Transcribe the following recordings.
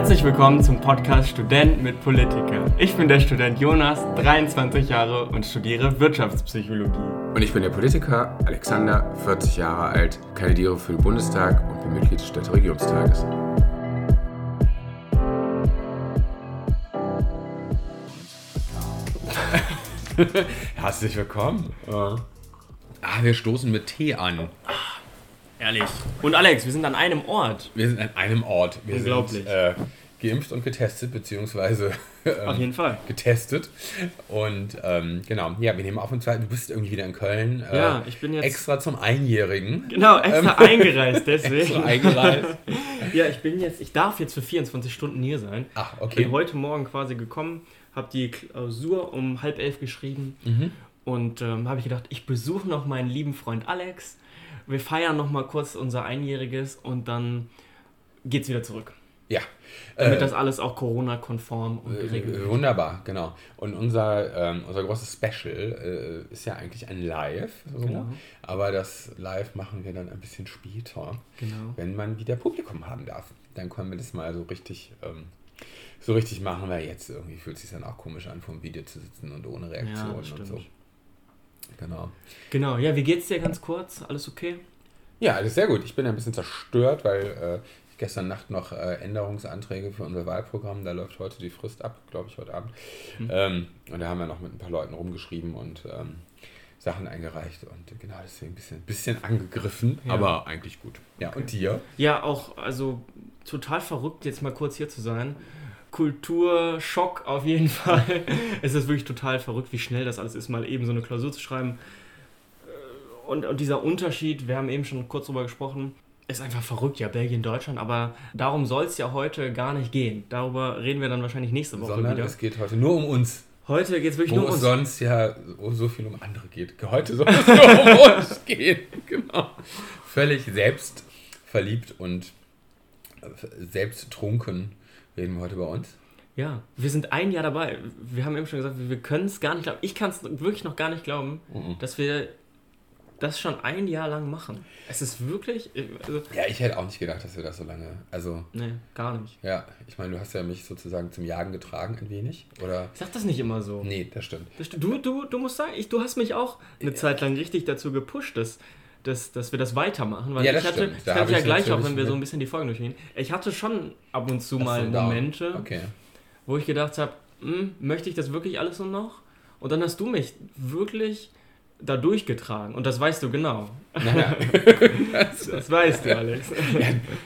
Herzlich willkommen zum Podcast Student mit Politiker. Ich bin der Student Jonas, 23 Jahre und studiere Wirtschaftspsychologie. Und ich bin der Politiker Alexander, 40 Jahre alt, kandidiere für den Bundestag und bin Mitglied des Städteregierungstages. Herzlich willkommen. Ah, wir stoßen mit Tee an. Ehrlich. Und Alex, wir sind an einem Ort. Wir sind an einem Ort. Wir Unglaublich. sind äh, geimpft und getestet, beziehungsweise ähm, Auf jeden Fall. getestet. Und ähm, genau, ja, wir nehmen auf und zwar, du bist irgendwie wieder in Köln. Äh, Ja, ich bin jetzt- Extra zum Einjährigen. Genau, extra eingereist, deswegen. Extra eingereist. Ja, ich bin jetzt, ich darf jetzt für 24 Stunden hier sein. Ach, Bin okay. heute Morgen quasi gekommen, habe die Klausur um halb elf geschrieben Mhm. und ähm, habe ich gedacht, ich besuche noch meinen lieben Freund Alex. Wir feiern noch mal kurz unser Einjähriges und dann geht's wieder zurück. Ja. Damit Äh, das alles auch Corona-konform und geregelt Äh, wird. Wunderbar, genau. Und unser, ähm, unser großes Special äh, ist ja eigentlich ein Live. So. Genau. Aber das Live machen wir dann ein bisschen später, Genau. wenn man wieder Publikum haben darf. Dann können wir das mal so richtig, ähm, so richtig machen, weil jetzt irgendwie fühlt es sich dann auch komisch an, vor dem Video zu sitzen und ohne Reaktion Ja, und so. Genau. Genau, ja, wie geht's dir ganz kurz? Alles okay? Ja, alles sehr gut. Ich bin ein bisschen zerstört, weil äh, ich gestern Nacht noch äh, Änderungsanträge für unser Wahlprogramm, da läuft heute die Frist ab, glaube ich, heute Abend. Ähm, und da haben wir noch mit ein paar Leuten rumgeschrieben und ähm, Sachen eingereicht und genau deswegen ein bisschen, bisschen angegriffen, Ja. aber eigentlich gut. Ja, und dir? Ja, auch, also total verrückt, jetzt mal kurz hier zu sein. Kulturschock auf jeden Fall. es ist wirklich total verrückt, wie schnell das alles ist, mal eben so eine Klausur zu schreiben. Äh, Und, und dieser Unterschied, wir haben eben schon kurz drüber gesprochen, ist einfach verrückt, ja, Belgien, Deutschland, aber darum soll es ja heute gar nicht gehen. Darüber reden wir dann wahrscheinlich nächste Woche Sondern wieder. es geht heute nur um uns. Heute geht es wirklich Wo nur um uns. sonst ja so, so viel um andere geht. Heute soll es nur um uns gehen. Genau. Völlig selbstverliebt und selbsttrunken reden wir heute bei uns. Ja, wir sind ein Jahr dabei. Wir haben eben schon gesagt, wir können es gar nicht glauben. Ich kann es wirklich noch gar nicht glauben, Mhm. dass wir das schon ein Jahr lang machen. Es ist wirklich. Also, Ja, ich hätte auch nicht gedacht, dass wir das so lange. Also, nee, gar nicht. ja, ich meine, du hast ja mich sozusagen zum Jagen getragen, ein wenig. Oder? Ich sag das nicht immer so. Nee, das stimmt. Das st- Du, du, du musst sagen, ich, du hast mich auch eine Zeit lang richtig dazu gepusht, dass, dass, dass wir das weitermachen. Weil Ja, das ich hatte, das ich ja ich gleich auch, wenn wir so ein bisschen die Folgen durchgehen. Ich hatte schon ab und zu Ach mal. Momente, Okay. wo ich gedacht habe, möchte ich das wirklich alles so noch? Und dann hast du mich wirklich da durchgetragen. Und das weißt du genau. Naja, Das weißt du, Alex.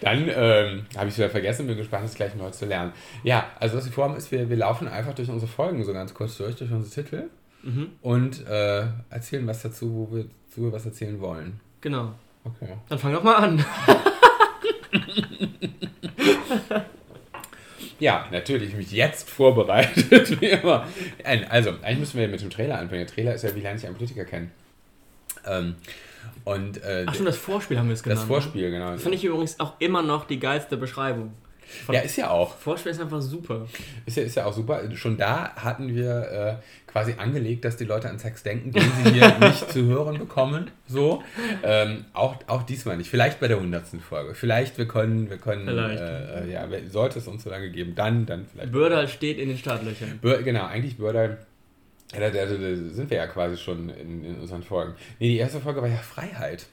dann ähm, habe ich es wieder vergessen, bin gespannt, das gleich neu zu lernen. Ja, also was wir vorhaben ist, wir, wir laufen einfach durch unsere Folgen so ganz kurz durch, durch unsere Titel Mhm, und äh, erzählen was dazu, wo wir, wir was erzählen wollen. genau. Okay. Dann fang doch mal an. Ja, natürlich mich jetzt vorbereitet, wie immer. Also, eigentlich müssen wir mit dem Trailer anfangen. Der Trailer ist ja, wie lerne ich einen Politiker kennen. Ähm, und äh, Ach schon, das Vorspiel haben wir es genannt. das Vorspiel, genau. Das finde ich übrigens auch immer noch die geilste Beschreibung. Von Ja, ist ja auch. Vorspiel ist einfach super. Ist ja, ist ja auch super. Schon da hatten wir äh, quasi angelegt, dass die Leute an Sex denken, den sie hier nicht zu hören bekommen. So. Ähm, auch, auch diesmal nicht. Vielleicht bei der hundertsten Folge. Vielleicht wir können, wir können, äh, äh, ja, sollte es uns so lange geben, dann, dann vielleicht. Bördal steht in den Startlöchern. Bör, genau, eigentlich Börder, ja, da, da, da sind wir ja quasi schon in, in unseren Folgen. Nee, die erste Folge war ja Freiheit.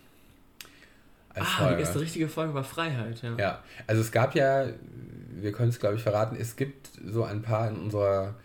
Als Ah, Folge. die erste richtige Folge war Freiheit, ja. Ja, also es gab ja, wir können es glaube ich verraten, es gibt so ein paar in unserer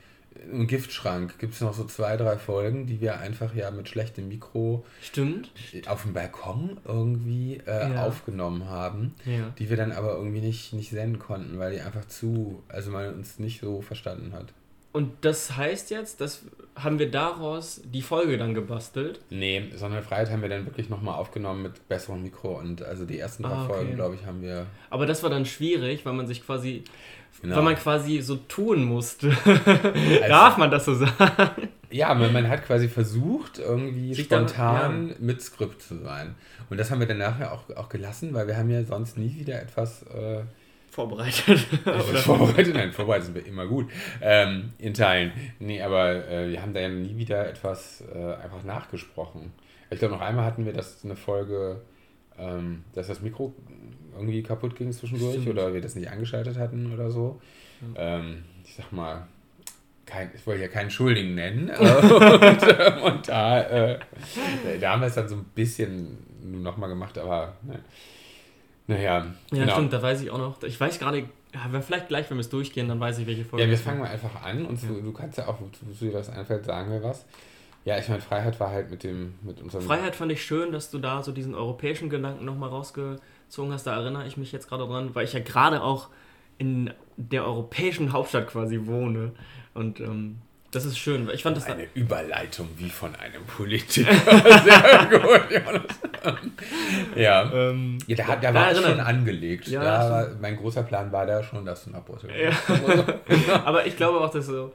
im Giftschrank gibt es noch so zwei, drei Folgen, die wir einfach ja mit schlechtem Mikro Stimmt. auf dem Balkon irgendwie äh, Ja. aufgenommen haben, Ja. die wir dann aber irgendwie nicht, nicht senden konnten, weil die einfach zu, also man uns nicht so verstanden hat. Und das heißt jetzt, dass haben wir daraus die Folge dann gebastelt. Nee, sondern Freiheit haben wir dann wirklich nochmal aufgenommen mit besserem Mikro und also die ersten drei Ah, okay. Folgen, glaube ich, haben wir. Aber das war dann schwierig, weil man sich quasi, Genau. weil man quasi so tun musste. Darf man das so sagen? Ja, man, man hat quasi versucht, irgendwie Sich dann- spontan mit Skript zu sein. Und das haben wir dann nachher auch, auch gelassen, weil wir haben ja sonst nie wieder etwas äh, Vorbereitet. Oder? vorbereitet. Nein, vorbereitet sind wir immer gut ähm, in Teilen. Nee, aber äh, wir haben da ja nie wieder etwas äh, einfach nachgesprochen. Ich glaube, noch einmal hatten wir das eine Folge ähm, dass das Mikro irgendwie kaputt ging zwischendurch Stimmt. oder wir das nicht angeschaltet hatten oder so. Ja. Ähm, ich sag mal, kein, ich wollte ja keinen Schuldigen nennen. und, äh, und da, äh, da haben wir es dann so ein bisschen nochmal gemacht, aber ne. Naja. Ja, stimmt, da weiß ich auch noch. Ich weiß gerade, ja, vielleicht gleich, wenn wir es durchgehen, dann weiß ich, welche Folge. Ja, wir fangen mal einfach an und du, du kannst ja auch, wozu dir was einfällt, sagen wir was. Ja, ich meine, Freiheit war halt mit dem, mit unserem. Freiheit fand ich schön, dass du da so diesen europäischen Gedanken nochmal rausgezogen hast. Da erinnere ich mich jetzt gerade dran, weil ich ja gerade auch in der europäischen Hauptstadt quasi wohne. Und ähm, das ist schön. weil Ich fand das da, Eine Überleitung wie von einem Politiker. Sehr gut, Jonas. ja. ähm, Ja, da, hat- Da war es schon angelegt. Ja, da war, mein großer Plan war da schon, dass du nach Brüssel Ja. Aber ich glaube auch, dass so.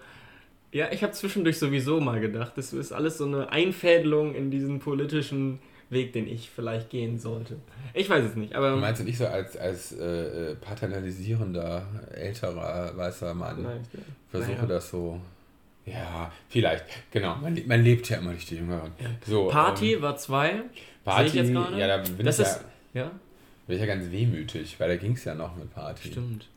Ja, ich habe zwischendurch sowieso mal gedacht, das ist alles so eine Einfädelung in diesen politischen Weg, den ich vielleicht gehen sollte. Ich weiß es nicht, aber. Du meinst du nicht so als, als äh, äh, paternalisierender, älterer, weißer Mann? Nein, ich- Versuche naja. das so. Ja, vielleicht. Genau, man, man lebt ja immer durch die Jüngeren. So, Party ähm, war zwei. Party, ja, da bin, Das ich ist- ja, Ja, bin ich ja ganz wehmütig, weil da ging es ja noch mit Party. stimmt.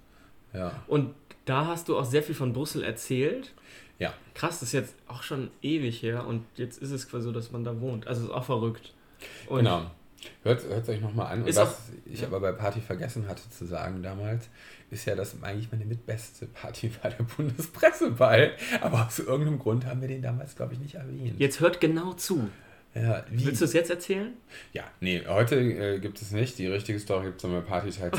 Ja. Und da hast du auch sehr viel von Brüssel erzählt. Ja. Krass, das ist jetzt auch schon ewig her und jetzt ist es quasi so, dass man da wohnt. Also ist auch verrückt. Und Genau. Hört es euch nochmal an. Und Ist was auch- ich ja. aber bei Party vergessen hatte zu sagen damals, ist ja, dass eigentlich meine mitbeste Party war der Bundespresseball. Aber aus irgendeinem Grund haben wir den damals, glaube ich, nicht erwähnt. Jetzt hört genau zu. Ja? Willst du es jetzt erzählen? ja, nee, heute äh, gibt es nicht. Die richtige Story gibt es dann bei Party Teil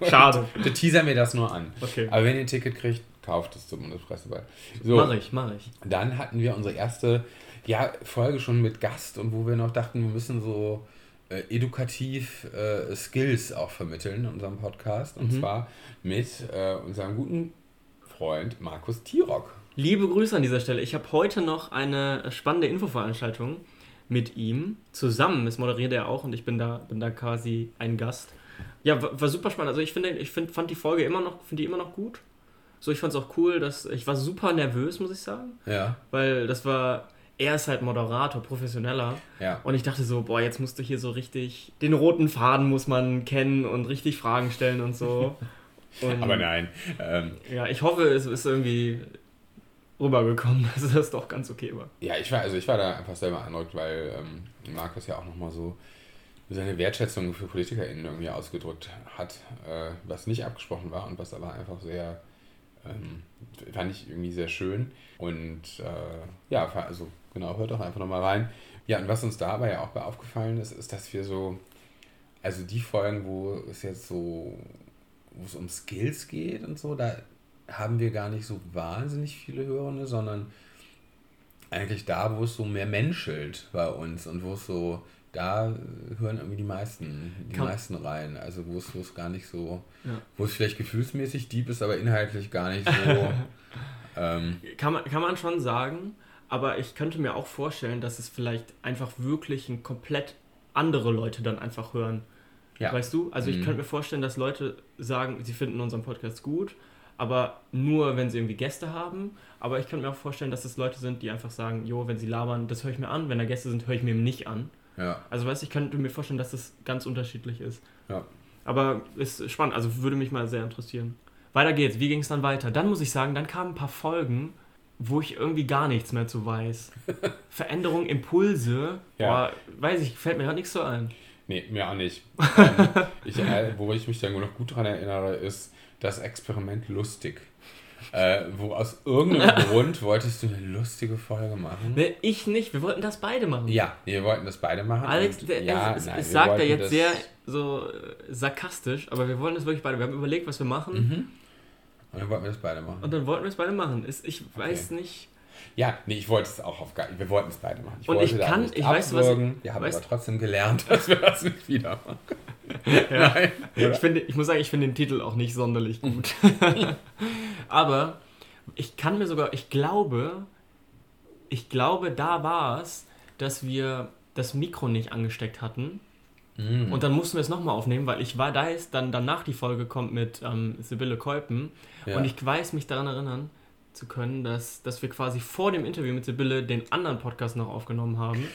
2. Schade. Bitte teaser mir das nur an. Okay. Aber wenn ihr ein Ticket kriegt, kauft es zum Bundespresseball. So, Mach ich, mach ich. dann hatten wir unsere erste ja, Folge schon mit Gast und wo wir noch dachten, wir müssen so äh, edukativ äh, Skills auch vermitteln in unserem Podcast. Und Mhm. zwar mit äh, unserem guten Freund Markus Tirock. Liebe Grüße an dieser Stelle. Ich habe heute noch eine spannende Infoveranstaltung mit ihm zusammen. Das moderiert er auch und ich bin da, bin da quasi ein Gast. Ja, war, war super spannend. Also ich finde, ich find, fand die Folge immer noch, finde die immer noch gut. So, ich fand es auch cool, dass ich war super nervös, muss ich sagen, Ja, weil das war, er ist halt Moderator, professioneller. ja. Und ich dachte so, boah, jetzt musst du hier so richtig, den roten Faden muss man kennen und richtig Fragen stellen und so. Und Aber nein. Ähm, Ja, ich hoffe, es ist irgendwie rübergekommen, dass das doch ganz okay war. ja, ich war, also ich war da einfach sehr beeindruckt, weil ähm, Markus ja auch nochmal so seine Wertschätzung für PolitikerInnen irgendwie ausgedrückt hat, äh, was nicht abgesprochen war und was aber einfach sehr, ähm, fand ich irgendwie sehr schön. Und äh, ja, also genau, hört doch einfach nochmal rein. Ja, und was uns dabei ja auch bei aufgefallen ist, ist, dass wir so, also die Folgen, wo es jetzt so, wo es um Skills geht und so, da haben wir gar nicht so wahnsinnig viele Hörende, sondern eigentlich da, wo es so mehr menschelt bei uns und wo es so, da hören irgendwie die meisten, die Kann- meisten rein. Also wo es, wo es gar nicht so, Ja. wo es vielleicht gefühlsmäßig deep ist, aber inhaltlich gar nicht so. ähm, Kann man, kann man schon sagen, aber ich könnte mir auch vorstellen, dass es vielleicht einfach wirklich ein komplett andere Leute dann einfach hören. ja. Weißt du? Also ich Mhm. könnte mir vorstellen, dass Leute sagen, sie finden unseren Podcast gut, aber nur, wenn sie irgendwie Gäste haben. Aber ich könnte mir auch vorstellen, dass es Leute sind, die einfach sagen, jo, wenn sie labern, das höre ich mir an. Wenn da Gäste sind, höre ich mir eben nicht an. ja. Also weißt du, ich könnte mir vorstellen, dass das ganz unterschiedlich ist. Ja. Aber ist spannend, also würde mich mal sehr interessieren. Weiter geht's, wie ging es dann weiter? Dann muss ich sagen, dann kamen ein paar Folgen, wo ich irgendwie gar nichts mehr zu weiß. Veränderung, Impulse, Ja. boah, weiß ich, fällt mir gerade nichts so ein. Nee, mir auch nicht. ähm, ich, äh, wo ich mich dann nur noch gut daran erinnere, ist das Experiment lustig. Äh, wo aus irgendeinem Grund wolltest du eine lustige Folge machen. Ne, ich nicht, wir wollten das beide machen. Ja, nee, wir wollten das beide machen. Alex, der, ja, es, nein, es sagt er jetzt sehr so äh, sarkastisch, aber wir wollen das wirklich beide. Wir haben überlegt, was wir machen Mhm. Und dann wollten wir das beide machen. und dann wollten wir es beide machen. Ich weiß nicht. Ja, nee, ich wollte es auch auf gar Wir wollten es beide machen. Ich Und wollte ich da kann- nicht ich weiß, was ich-. Wir haben weißt- aber trotzdem gelernt, dass wir das nicht wieder machen. Nein. Ich, finde, ich muss sagen, ich finde den Titel auch nicht sonderlich gut. Aber ich kann mir sogar, ich glaube, ich glaube, da war es, dass wir das Mikro nicht angesteckt hatten. Mhm. Und dann mussten wir es nochmal aufnehmen, weil ich war da ist, dann danach die Folge kommt mit ähm, Sibylle Kolpen. Ja. Und ich weiß mich daran erinnern zu können, dass, dass wir quasi vor dem Interview mit Sibylle den anderen Podcast noch aufgenommen haben.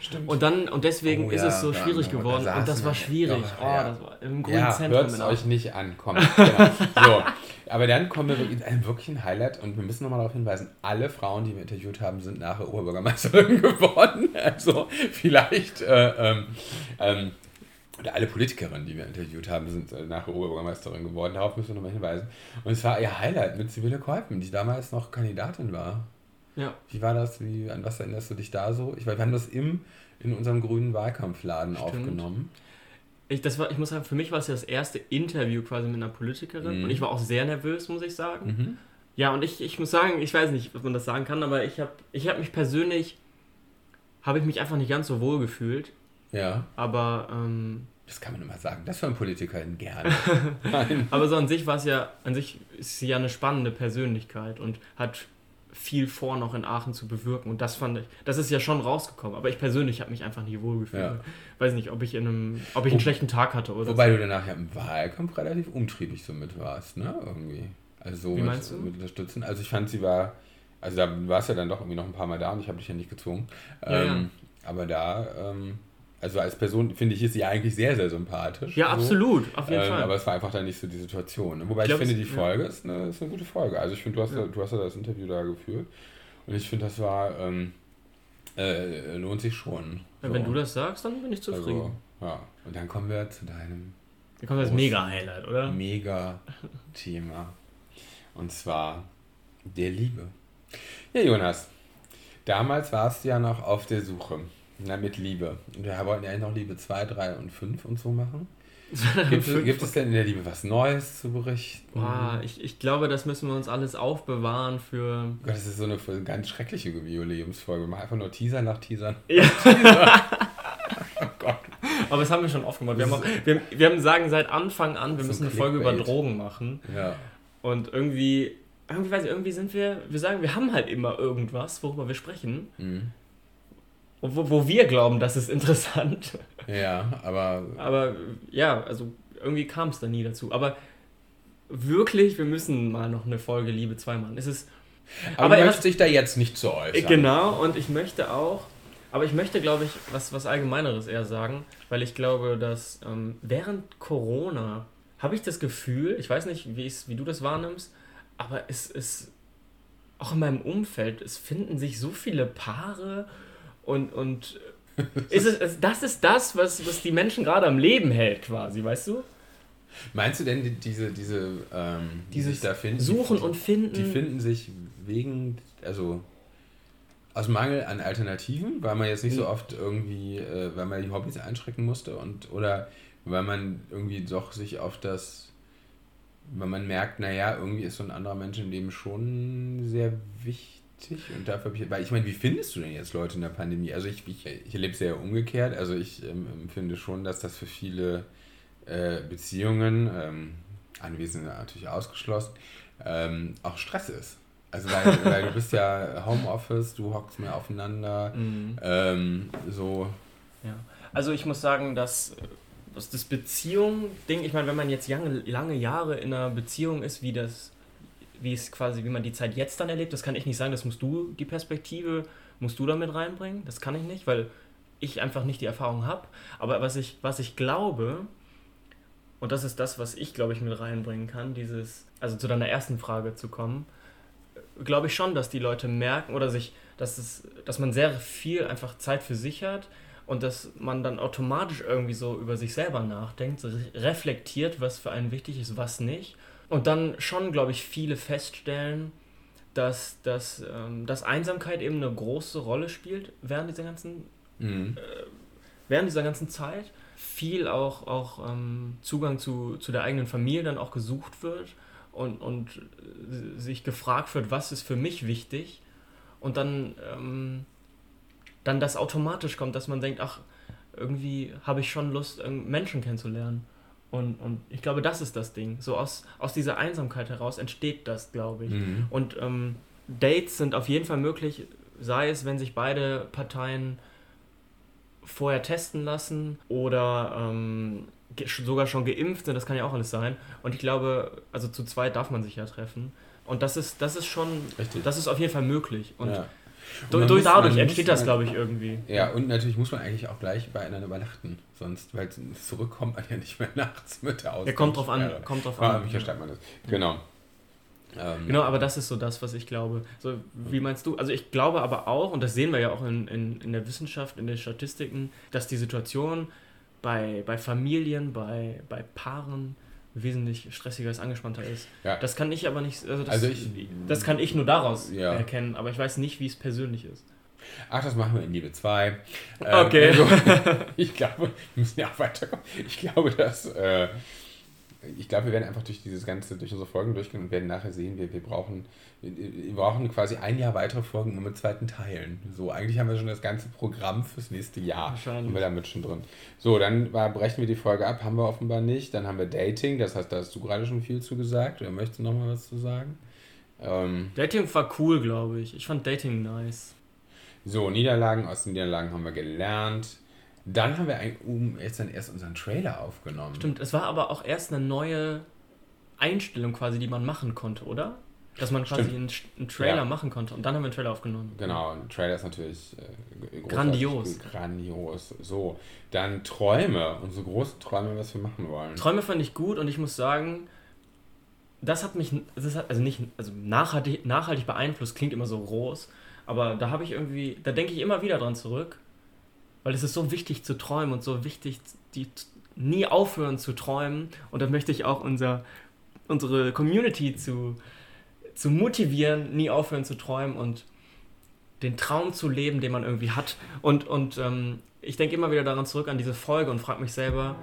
Stimmt. Und dann, und deswegen oh, ist es so schwierig geworden. Da und das war schwierig. Oh, ja. das war im grünen ja, Zentrum. Hört es euch nicht an, komm. Genau. so. Aber dann kommen wir wirklich in einem wirklichen Highlight und wir müssen nochmal darauf hinweisen, alle Frauen, die wir interviewt haben, sind nachher Oberbürgermeisterin geworden. Also vielleicht, äh, ähm, ähm, oder alle Politikerinnen, die wir interviewt haben, sind äh, nachher Oberbürgermeisterin geworden. Darauf müssen wir nochmal hinweisen. Und es war ihr Highlight mit Sibylle Kolpen, die damals noch Kandidatin war. Ja. Wie war das? Wie, an was erinnerst du dich da so? Ich, wir haben das im, in unserem grünen Wahlkampfladen Stimmt. aufgenommen. Ich, das war, ich muss sagen, für mich war es ja das erste Interview quasi mit einer Politikerin mhm. und ich war auch sehr nervös, muss ich sagen. Mhm. Ja, und ich, ich muss sagen, ich weiß nicht, ob man das sagen kann, aber ich habe ich hab mich persönlich, habe ich mich einfach nicht ganz so wohl gefühlt. Ja. Aber, ähm, Das kann man immer sagen, das hören Politikerin gerne. aber so an sich war es ja, an sich ist sie ja eine spannende Persönlichkeit und hat viel vor, noch in Aachen zu bewirken. Und das fand ich, das ist ja schon rausgekommen. Aber ich persönlich habe mich einfach nie wohlgefühlt. Ja. Weiß nicht, ob ich in einem, ob ich einen Wo, schlechten Tag hatte oder Wobei so. du danach ja im Wahlkampf relativ umtriebig so mit warst, ne? Irgendwie. Also so Wie meinst mit, du? mit unterstützen. Also ich fand, sie war, also da warst du ja dann doch irgendwie noch ein paar Mal da und ich habe dich ja nicht gezwungen. Ja, ähm, ja. Aber da, ähm, also als Person finde ich, ist sie eigentlich sehr, sehr sympathisch. Ja, so. absolut, auf jeden ähm, Fall. Aber es war einfach dann nicht so die Situation. Wobei ich, glaub, ich finde, die Folge ja. ist, eine, ist eine gute Folge. Also ich finde, du, hast ja. du hast ja das Interview da geführt. Und ich finde, das war, ähm, äh, lohnt sich schon. Ja, so. Wenn du das sagst, dann bin ich zufrieden. Also, ja. Und dann kommen wir zu deinem. Dann kommt das Mega-Highlight, oder? Mega-Thema. Und zwar der Liebe. Ja, Jonas. Damals warst du ja noch auf der Suche na, mit Liebe. Wir wollten ja eigentlich noch Liebe 2, 3 und 5 und so machen. Gibt, es, gibt es denn in der Liebe was Neues zu berichten? Boah, ich, ich glaube, das müssen wir uns alles aufbewahren für. Gott, das ist so eine ganz schreckliche Jubiläumsfolge. Mach einfach nur Teaser nach Teaser. Ja. Teaser. oh Gott. Aber das haben wir schon oft gemacht. Wir haben, auch, wir, wir haben sagen seit Anfang an, wir müssen eine Folge über Drogen machen. Ja. Und irgendwie, irgendwie weiß ich, irgendwie sind wir, wir sagen, wir haben halt immer irgendwas, worüber wir sprechen. Mhm wo, wo wir glauben, das ist interessant. Ja, aber. Aber ja, also irgendwie kam es da nie dazu. Aber wirklich, wir müssen mal noch eine Folge Liebe 2 machen. Es ist. Aber, aber er möchte sich da jetzt nicht zu äußern. Genau, und ich möchte auch. Aber ich möchte, glaube ich, was, was Allgemeineres eher sagen, weil ich glaube, dass ähm, während Corona habe ich das Gefühl, ich weiß nicht, wie du das wahrnimmst, aber es ist auch in meinem Umfeld, es finden sich so viele Paare und, und ist es, das ist das, was, was die Menschen gerade am Leben hält, quasi, weißt du? Meinst du denn, die, diese, diese, ähm, die sich da finden? Suchen die, und finden. Die finden sich wegen, also aus Mangel an Alternativen, weil man jetzt nicht so hm. oft irgendwie, äh, weil man die Hobbys einschrecken musste und oder weil man irgendwie doch sich auf das, weil man merkt, naja, irgendwie ist so ein anderer Mensch im Leben schon sehr wichtig und dafür habe ich, weil ich meine, wie findest du denn jetzt Leute in der Pandemie? Also ich, ich, ich erlebe es sehr umgekehrt. Also ich ähm, finde schon, dass das für viele äh, Beziehungen, ähm, Anwesende natürlich ausgeschlossen, ähm, auch Stress ist. Also weil, weil du bist ja Homeoffice, du hockst mehr aufeinander, mhm. ähm, so. Ja, also ich muss sagen, dass, dass das Beziehung-Ding, ich meine, wenn man jetzt lange, lange Jahre in einer Beziehung ist, wie das wie es quasi, wie man die Zeit jetzt dann erlebt, das kann ich nicht sagen, das musst du, die Perspektive, musst du damit reinbringen, das kann ich nicht, weil ich einfach nicht die Erfahrung habe. Aber was ich, was ich glaube, und das ist das, was ich, glaube ich, mit reinbringen kann, dieses, also zu deiner ersten Frage zu kommen, glaube ich schon, dass die Leute merken oder sich, dass, es, dass man sehr viel einfach Zeit für sich hat und dass man dann automatisch irgendwie so über sich selber nachdenkt, so reflektiert, was für einen wichtig ist, was nicht und dann schon, glaube ich, viele feststellen, dass, dass, ähm, dass Einsamkeit eben eine große Rolle spielt während dieser ganzen, mhm. äh, während dieser ganzen Zeit. Viel auch, auch ähm, Zugang zu, zu der eigenen Familie dann auch gesucht wird und, und äh, sich gefragt wird, was ist für mich wichtig. Und dann, ähm, dann das automatisch kommt, dass man denkt, ach, irgendwie habe ich schon Lust, Menschen kennenzulernen. Und, und ich glaube, das ist das Ding. So aus, aus dieser Einsamkeit heraus entsteht das, glaube ich. Mhm. Und ähm, Dates sind auf jeden Fall möglich, sei es, wenn sich beide Parteien vorher testen lassen oder ähm, sogar schon geimpft sind, das kann ja auch alles sein. Und ich glaube, also zu zweit darf man sich ja treffen. Und das ist, das ist schon, Richtig. das ist auf jeden Fall möglich. Und ja. Durch, muss, dadurch entsteht das, glaube ich, irgendwie. Ja, und natürlich muss man eigentlich auch gleich beieinander übernachten. Sonst, weil zurückkommt man ja nicht mehr nachts mit der Ausgabe. Ja, kommt drauf an. Kommt drauf an. Ah, wie versteht man das? Genau. Ähm, genau, aber das ist so das, was ich glaube. So, wie meinst du? Also ich glaube aber auch, und das sehen wir ja auch in, in, in der Wissenschaft, in den Statistiken, dass die Situation bei, bei Familien, bei, bei Paaren wesentlich stressiger ist, angespannter ist. Ja. Das kann ich aber nicht, also das, also ich, das kann ich nur daraus ja. erkennen, aber ich weiß nicht, wie es persönlich ist. Ach, das machen wir in Liebe 2. Ähm, okay. Also, ich glaube, wir müssen ja auch weiterkommen. Ich glaube, dass äh, ich glaube, wir werden einfach durch dieses ganze, durch unsere Folgen durchgehen und werden nachher sehen, wir, wir brauchen, wir brauchen quasi ein Jahr weitere Folgen nur mit zweiten Teilen. So, eigentlich haben wir schon das ganze Programm fürs nächste Jahr. Wahrscheinlich. Haben wir damit schon drin. So, dann war, brechen wir die Folge ab, haben wir offenbar nicht. Dann haben wir Dating, das heißt, da hast du gerade schon viel zu gesagt. Oder möchtest du noch mal was zu sagen? Ähm, Dating war cool, glaube ich. Ich fand Dating nice. So, Niederlagen, aus den Niederlagen haben wir gelernt. Dann haben wir um, jetzt dann erst unseren Trailer aufgenommen. Stimmt, es war aber auch erst eine neue Einstellung quasi, die man machen konnte, oder? Dass man quasi einen, einen, Trailer ja. machen konnte und dann haben wir einen Trailer aufgenommen. Genau, ein Trailer ist natürlich äh, grandios. Grandios. So, dann Träume, unsere großen Träume, was wir machen wollen. Träume fand ich gut und ich muss sagen, das hat mich, das hat also nicht, also nachhaltig, nachhaltig beeinflusst, klingt immer so groß, aber da habe ich irgendwie, da denke ich immer wieder dran zurück weil es ist so wichtig zu träumen und so wichtig, die nie aufhören zu träumen. Und da möchte ich auch unser, unsere Community zu, zu motivieren, nie aufhören zu träumen und den Traum zu leben, den man irgendwie hat. Und, und ähm, ich denke immer wieder daran zurück an diese Folge und frage mich selber,